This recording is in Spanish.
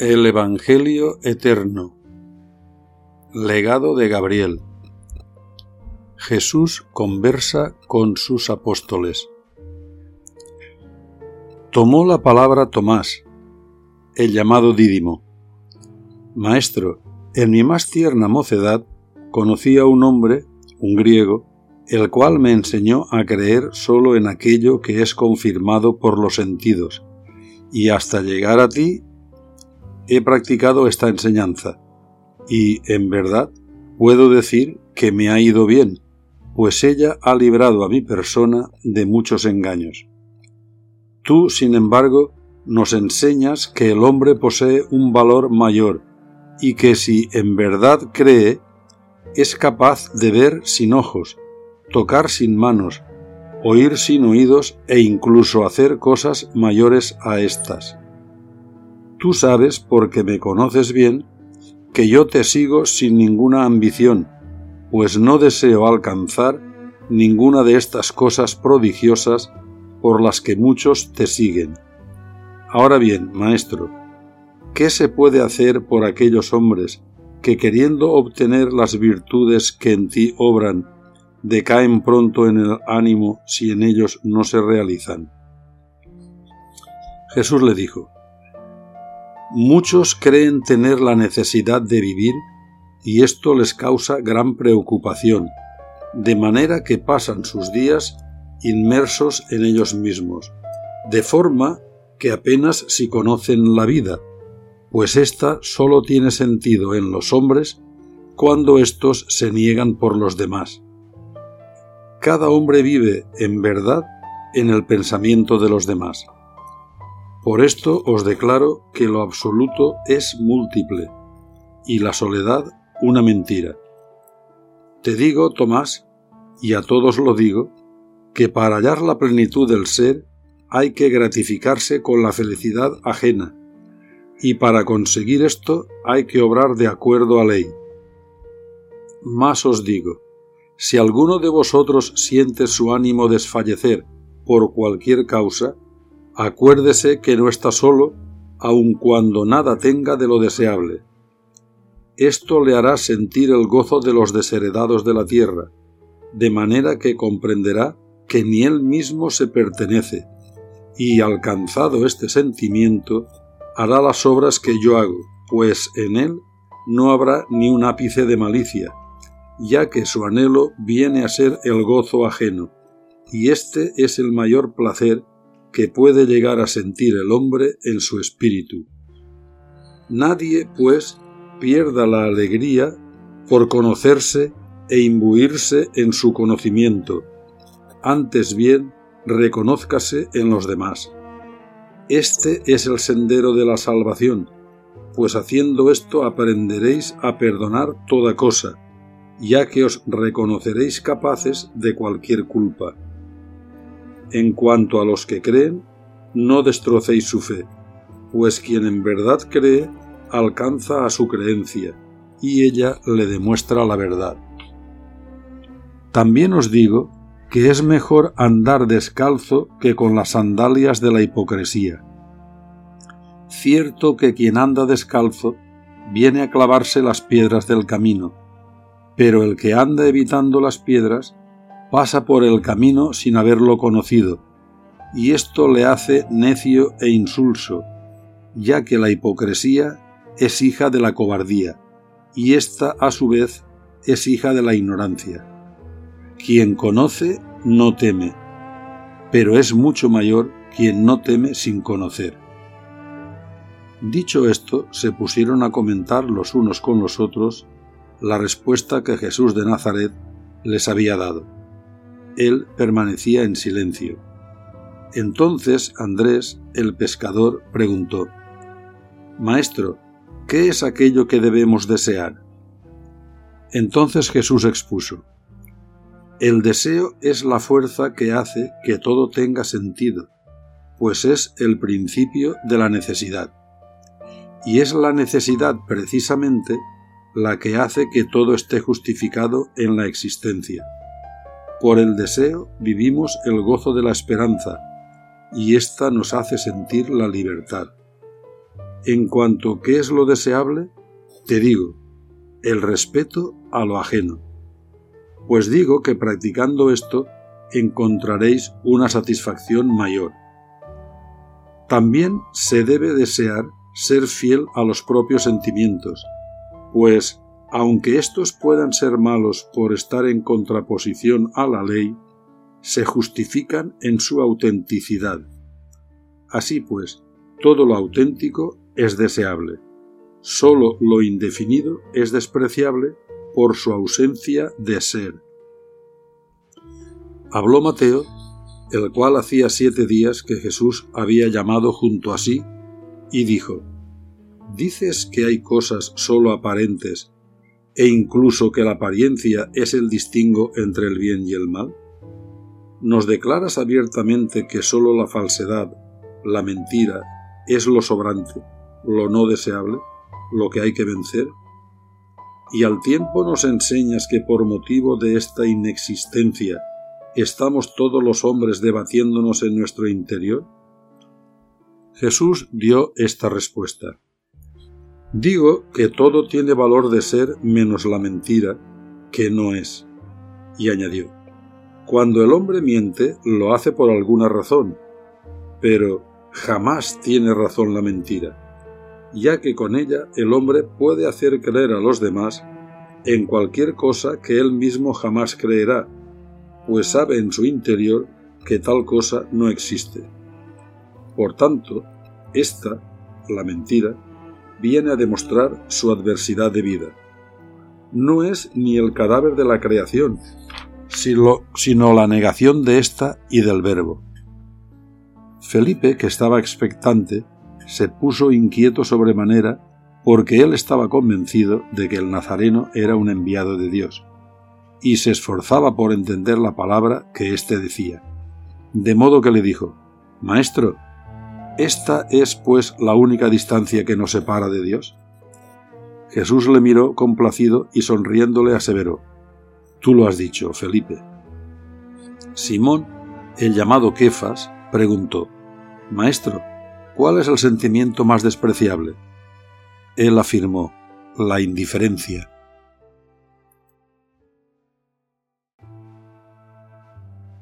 El Evangelio Eterno Legado de Gabriel Jesús conversa con sus apóstoles. Tomó la palabra Tomás, el llamado Dídimo. Maestro, en mi más tierna mocedad conocí a un hombre, un griego, el cual me enseñó a creer sólo en aquello que es confirmado por los sentidos, y hasta llegar a ti he practicado esta enseñanza, y, en verdad, puedo decir que me ha ido bien, pues ella ha librado a mi persona de muchos engaños. Tú, sin embargo, nos enseñas que el hombre posee un valor mayor, y que si en verdad cree, es capaz de ver sin ojos, tocar sin manos, oír sin oídos e incluso hacer cosas mayores a estas. Tú sabes, porque me conoces bien, que yo te sigo sin ninguna ambición, pues no deseo alcanzar ninguna de estas cosas prodigiosas por las que muchos te siguen. Ahora bien, maestro, ¿qué se puede hacer por aquellos hombres que queriendo obtener las virtudes que en ti obran, decaen pronto en el ánimo si en ellos no se realizan? Jesús le dijo, Muchos creen tener la necesidad de vivir y esto les causa gran preocupación, de manera que pasan sus días inmersos en ellos mismos, de forma que apenas si conocen la vida, pues ésta sólo tiene sentido en los hombres cuando éstos se niegan por los demás. Cada hombre vive, en verdad, en el pensamiento de los demás. Por esto os declaro que lo absoluto es múltiple y la soledad una mentira. Te digo, Tomás, y a todos lo digo, que para hallar la plenitud del ser hay que gratificarse con la felicidad ajena, y para conseguir esto hay que obrar de acuerdo a ley. Más os digo, si alguno de vosotros siente su ánimo desfallecer por cualquier causa, Acuérdese que no está solo, aun cuando nada tenga de lo deseable. Esto le hará sentir el gozo de los desheredados de la tierra, de manera que comprenderá que ni él mismo se pertenece, y alcanzado este sentimiento, hará las obras que yo hago, pues en él no habrá ni un ápice de malicia, ya que su anhelo viene a ser el gozo ajeno, y este es el mayor placer que puede llegar a sentir el hombre en su espíritu. Nadie, pues, pierda la alegría por conocerse e imbuirse en su conocimiento, antes bien reconózcase en los demás. Este es el sendero de la salvación, pues haciendo esto aprenderéis a perdonar toda cosa, ya que os reconoceréis capaces de cualquier culpa. En cuanto a los que creen, no destrocéis su fe, pues quien en verdad cree alcanza a su creencia, y ella le demuestra la verdad. También os digo que es mejor andar descalzo que con las sandalias de la hipocresía. Cierto que quien anda descalzo viene a clavarse las piedras del camino, pero el que anda evitando las piedras pasa por el camino sin haberlo conocido, y esto le hace necio e insulso, ya que la hipocresía es hija de la cobardía, y ésta a su vez es hija de la ignorancia. Quien conoce no teme, pero es mucho mayor quien no teme sin conocer. Dicho esto, se pusieron a comentar los unos con los otros la respuesta que Jesús de Nazaret les había dado él permanecía en silencio. Entonces Andrés, el pescador, preguntó, Maestro, ¿qué es aquello que debemos desear? Entonces Jesús expuso, El deseo es la fuerza que hace que todo tenga sentido, pues es el principio de la necesidad. Y es la necesidad precisamente la que hace que todo esté justificado en la existencia. Por el deseo vivimos el gozo de la esperanza, y ésta nos hace sentir la libertad. En cuanto qué es lo deseable, te digo, el respeto a lo ajeno. Pues digo que practicando esto encontraréis una satisfacción mayor. También se debe desear ser fiel a los propios sentimientos, pues, aunque estos puedan ser malos por estar en contraposición a la ley, se justifican en su autenticidad. Así pues, todo lo auténtico es deseable. Sólo lo indefinido es despreciable por su ausencia de ser. Habló Mateo, el cual hacía siete días que Jesús había llamado junto a sí, y dijo, ¿Dices que hay cosas sólo aparentes e incluso que la apariencia es el distingo entre el bien y el mal? ¿Nos declaras abiertamente que sólo la falsedad, la mentira, es lo sobrante, lo no deseable, lo que hay que vencer? Y al tiempo nos enseñas que por motivo de esta inexistencia estamos todos los hombres debatiéndonos en nuestro interior? Jesús dio esta respuesta. Digo que todo tiene valor de ser menos la mentira, que no es. Y añadió, cuando el hombre miente, lo hace por alguna razón, pero jamás tiene razón la mentira, ya que con ella el hombre puede hacer creer a los demás en cualquier cosa que él mismo jamás creerá, pues sabe en su interior que tal cosa no existe. Por tanto, esta, la mentira, viene a demostrar su adversidad de vida. No es ni el cadáver de la creación, sino, la negación de ésta y del verbo. Felipe, que estaba expectante, se puso inquieto sobremanera porque él estaba convencido de que el Nazareno era un enviado de Dios, y se esforzaba por entender la palabra que éste decía. De modo que le dijo, Maestro, ¿esta es pues la única distancia que nos separa de Dios? Jesús le miró complacido y sonriéndole aseveró, Tú lo has dicho, Felipe. Simón, el llamado Kefas, preguntó, Maestro, ¿cuál es el sentimiento más despreciable? Él afirmó, la indiferencia.